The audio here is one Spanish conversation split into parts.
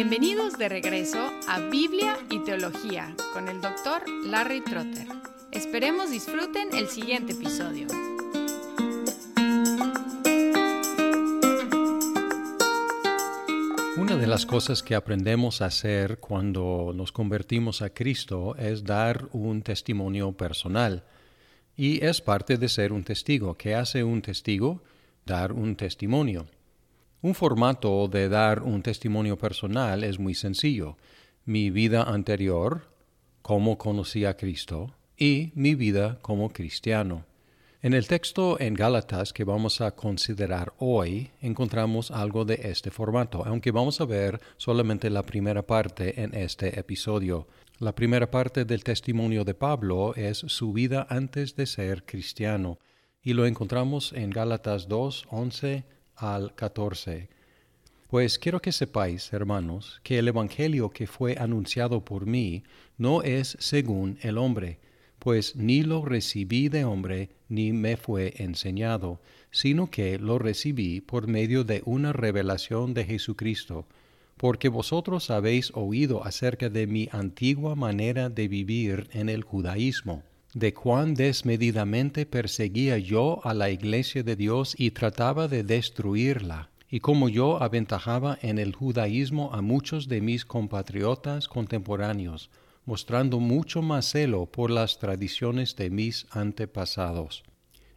Bienvenidos de regreso a Biblia y Teología con el doctor Larry Trotter. Esperemos disfruten el siguiente episodio. Una de las cosas que aprendemos a hacer cuando nos convertimos a Cristo es dar un testimonio personal. Y es parte de ser un testigo. ¿Qué hace un testigo? Dar un testimonio. Un formato de dar un testimonio personal es muy sencillo. Mi vida anterior, cómo conocí a Cristo, y mi vida como cristiano. En el texto en Gálatas que vamos a considerar hoy encontramos algo de este formato, aunque vamos a ver solamente la primera parte en este episodio. La primera parte del testimonio de Pablo es su vida antes de ser cristiano, y lo encontramos en Gálatas 2, 11 al 14. Pues quiero que sepáis, hermanos, que el Evangelio que fue anunciado por mí no es según el hombre, pues ni lo recibí de hombre, ni me fue enseñado, sino que lo recibí por medio de una revelación de Jesucristo, porque vosotros habéis oído acerca de mi antigua manera de vivir en el judaísmo de cuán desmedidamente perseguía yo a la iglesia de Dios y trataba de destruirla, y cómo yo aventajaba en el judaísmo a muchos de mis compatriotas contemporáneos, mostrando mucho más celo por las tradiciones de mis antepasados.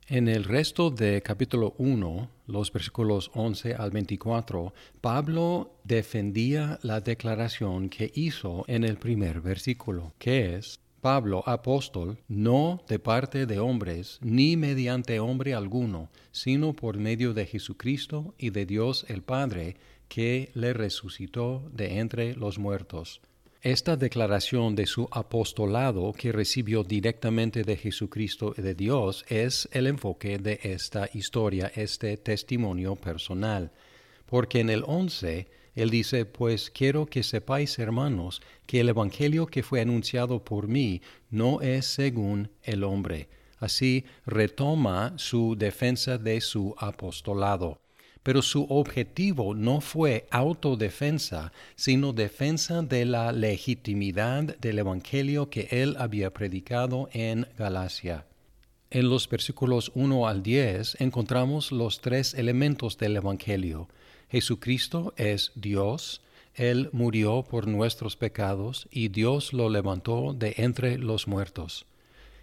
En el resto de capítulo 1, los versículos 11 al 24, Pablo defendía la declaración que hizo en el primer versículo, que es, Pablo, apóstol, no de parte de hombres, ni mediante hombre alguno, sino por medio de Jesucristo y de Dios el Padre, que le resucitó de entre los muertos. Esta declaración de su apostolado que recibió directamente de Jesucristo y de Dios es el enfoque de esta historia, este testimonio personal. Porque en el once él dice, pues quiero que sepáis, hermanos, que el Evangelio que fue anunciado por mí no es según el hombre. Así retoma su defensa de su apostolado. Pero su objetivo no fue autodefensa, sino defensa de la legitimidad del Evangelio que él había predicado en Galacia. En los versículos 1 al 10 encontramos los tres elementos del Evangelio Jesucristo es Dios, Él murió por nuestros pecados y Dios lo levantó de entre los muertos.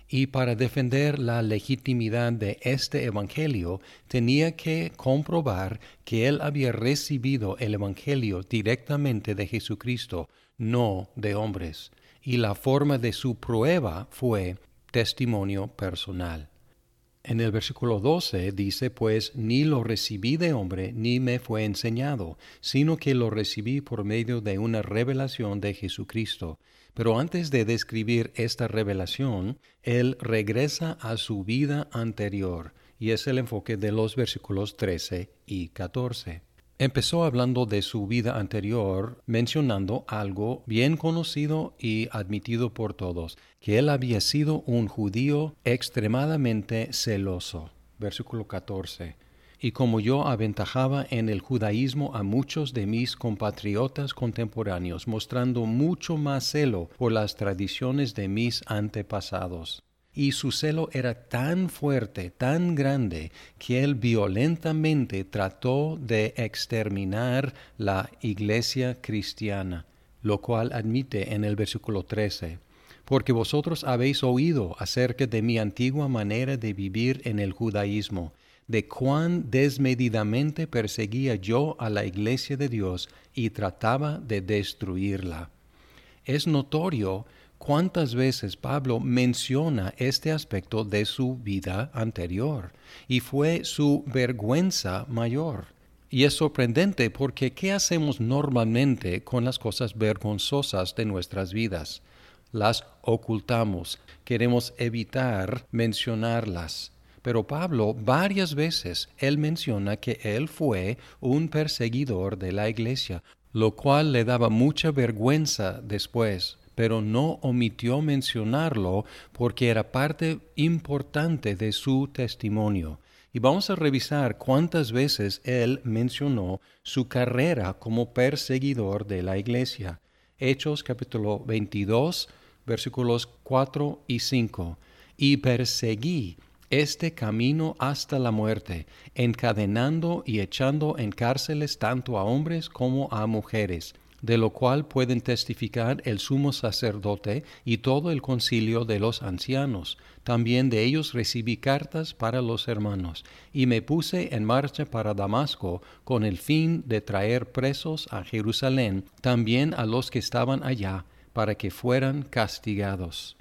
Y para defender la legitimidad de este Evangelio tenía que comprobar que Él había recibido el Evangelio directamente de Jesucristo, no de hombres. Y la forma de su prueba fue testimonio personal. En el versículo 12 dice, pues ni lo recibí de hombre, ni me fue enseñado, sino que lo recibí por medio de una revelación de Jesucristo. Pero antes de describir esta revelación, él regresa a su vida anterior, y es el enfoque de los versículos 13 y 14. Empezó hablando de su vida anterior, mencionando algo bien conocido y admitido por todos, que él había sido un judío extremadamente celoso. Versículo 14. Y como yo aventajaba en el judaísmo a muchos de mis compatriotas contemporáneos, mostrando mucho más celo por las tradiciones de mis antepasados y su celo era tan fuerte, tan grande, que él violentamente trató de exterminar la iglesia cristiana, lo cual admite en el versículo 13. Porque vosotros habéis oído acerca de mi antigua manera de vivir en el judaísmo, de cuán desmedidamente perseguía yo a la iglesia de Dios y trataba de destruirla. Es notorio cuántas veces Pablo menciona este aspecto de su vida anterior y fue su vergüenza mayor. Y es sorprendente porque ¿qué hacemos normalmente con las cosas vergonzosas de nuestras vidas? Las ocultamos, queremos evitar mencionarlas. Pero Pablo varias veces él menciona que él fue un perseguidor de la iglesia, lo cual le daba mucha vergüenza después pero no omitió mencionarlo porque era parte importante de su testimonio. Y vamos a revisar cuántas veces él mencionó su carrera como perseguidor de la iglesia. Hechos capítulo 22, versículos 4 y 5. Y perseguí este camino hasta la muerte, encadenando y echando en cárceles tanto a hombres como a mujeres de lo cual pueden testificar el sumo sacerdote y todo el concilio de los ancianos. También de ellos recibí cartas para los hermanos, y me puse en marcha para Damasco con el fin de traer presos a Jerusalén, también a los que estaban allá, para que fueran castigados.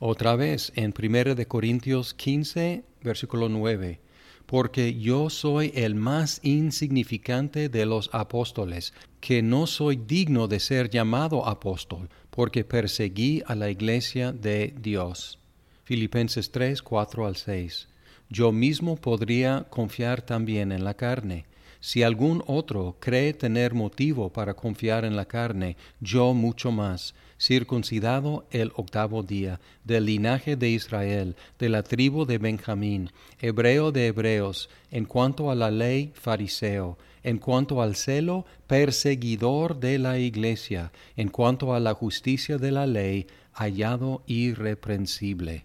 Otra vez en 1 de Corintios 15, versículo 9 porque yo soy el más insignificante de los apóstoles, que no soy digno de ser llamado apóstol, porque perseguí a la iglesia de Dios. Filipenses 3, 4 al 6. Yo mismo podría confiar también en la carne. Si algún otro cree tener motivo para confiar en la carne, yo mucho más circuncidado el octavo día, del linaje de Israel, de la tribu de Benjamín, hebreo de hebreos, en cuanto a la ley, fariseo, en cuanto al celo, perseguidor de la iglesia, en cuanto a la justicia de la ley, hallado irreprensible.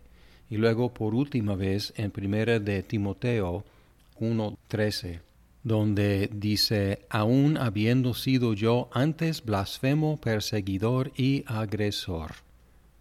Y luego por última vez en primera de Timoteo 1.13 donde dice, aun habiendo sido yo antes blasfemo, perseguidor y agresor.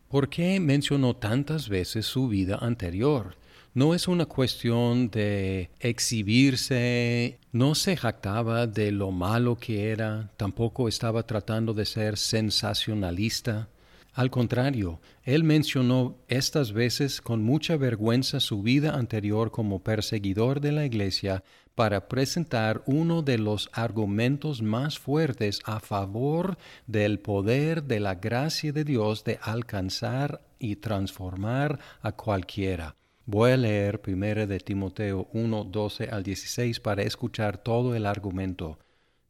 ¿Por qué mencionó tantas veces su vida anterior? No es una cuestión de exhibirse, no se jactaba de lo malo que era, tampoco estaba tratando de ser sensacionalista. Al contrario, él mencionó estas veces con mucha vergüenza su vida anterior como perseguidor de la Iglesia para presentar uno de los argumentos más fuertes a favor del poder de la gracia de Dios de alcanzar y transformar a cualquiera. Voy a leer 1 de Timoteo 1, 12 al 16 para escuchar todo el argumento.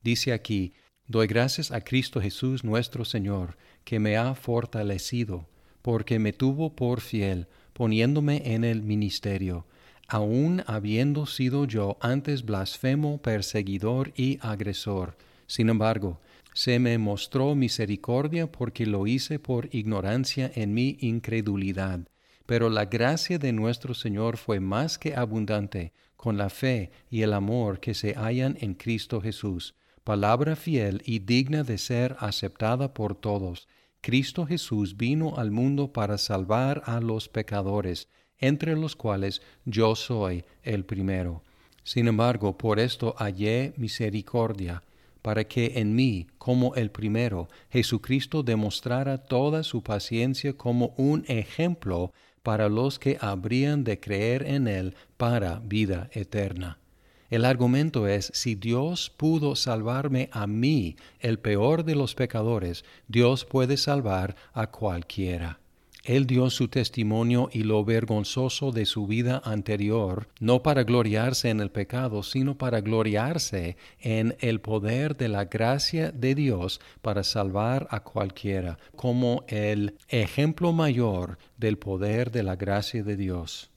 Dice aquí, Doy gracias a Cristo Jesús nuestro Señor, que me ha fortalecido, porque me tuvo por fiel, poniéndome en el ministerio aun habiendo sido yo antes blasfemo, perseguidor y agresor. Sin embargo, se me mostró misericordia porque lo hice por ignorancia en mi incredulidad. Pero la gracia de nuestro Señor fue más que abundante con la fe y el amor que se hallan en Cristo Jesús, palabra fiel y digna de ser aceptada por todos. Cristo Jesús vino al mundo para salvar a los pecadores, entre los cuales yo soy el primero. Sin embargo, por esto hallé misericordia, para que en mí, como el primero, Jesucristo demostrara toda su paciencia como un ejemplo para los que habrían de creer en él para vida eterna. El argumento es, si Dios pudo salvarme a mí, el peor de los pecadores, Dios puede salvar a cualquiera. Él dio su testimonio y lo vergonzoso de su vida anterior, no para gloriarse en el pecado, sino para gloriarse en el poder de la gracia de Dios para salvar a cualquiera, como el ejemplo mayor del poder de la gracia de Dios.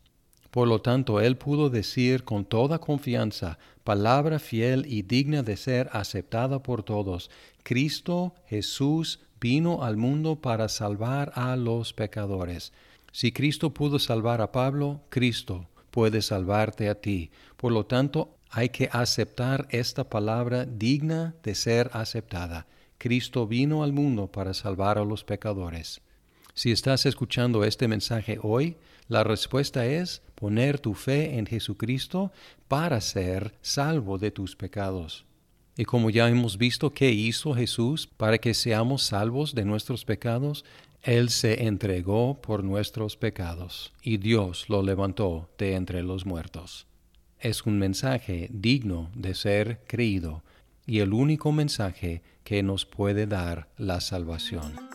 Por lo tanto, él pudo decir con toda confianza, palabra fiel y digna de ser aceptada por todos, Cristo Jesús vino al mundo para salvar a los pecadores. Si Cristo pudo salvar a Pablo, Cristo puede salvarte a ti. Por lo tanto, hay que aceptar esta palabra digna de ser aceptada. Cristo vino al mundo para salvar a los pecadores. Si estás escuchando este mensaje hoy, la respuesta es poner tu fe en Jesucristo para ser salvo de tus pecados. Y como ya hemos visto qué hizo Jesús para que seamos salvos de nuestros pecados, Él se entregó por nuestros pecados y Dios lo levantó de entre los muertos. Es un mensaje digno de ser creído y el único mensaje que nos puede dar la salvación.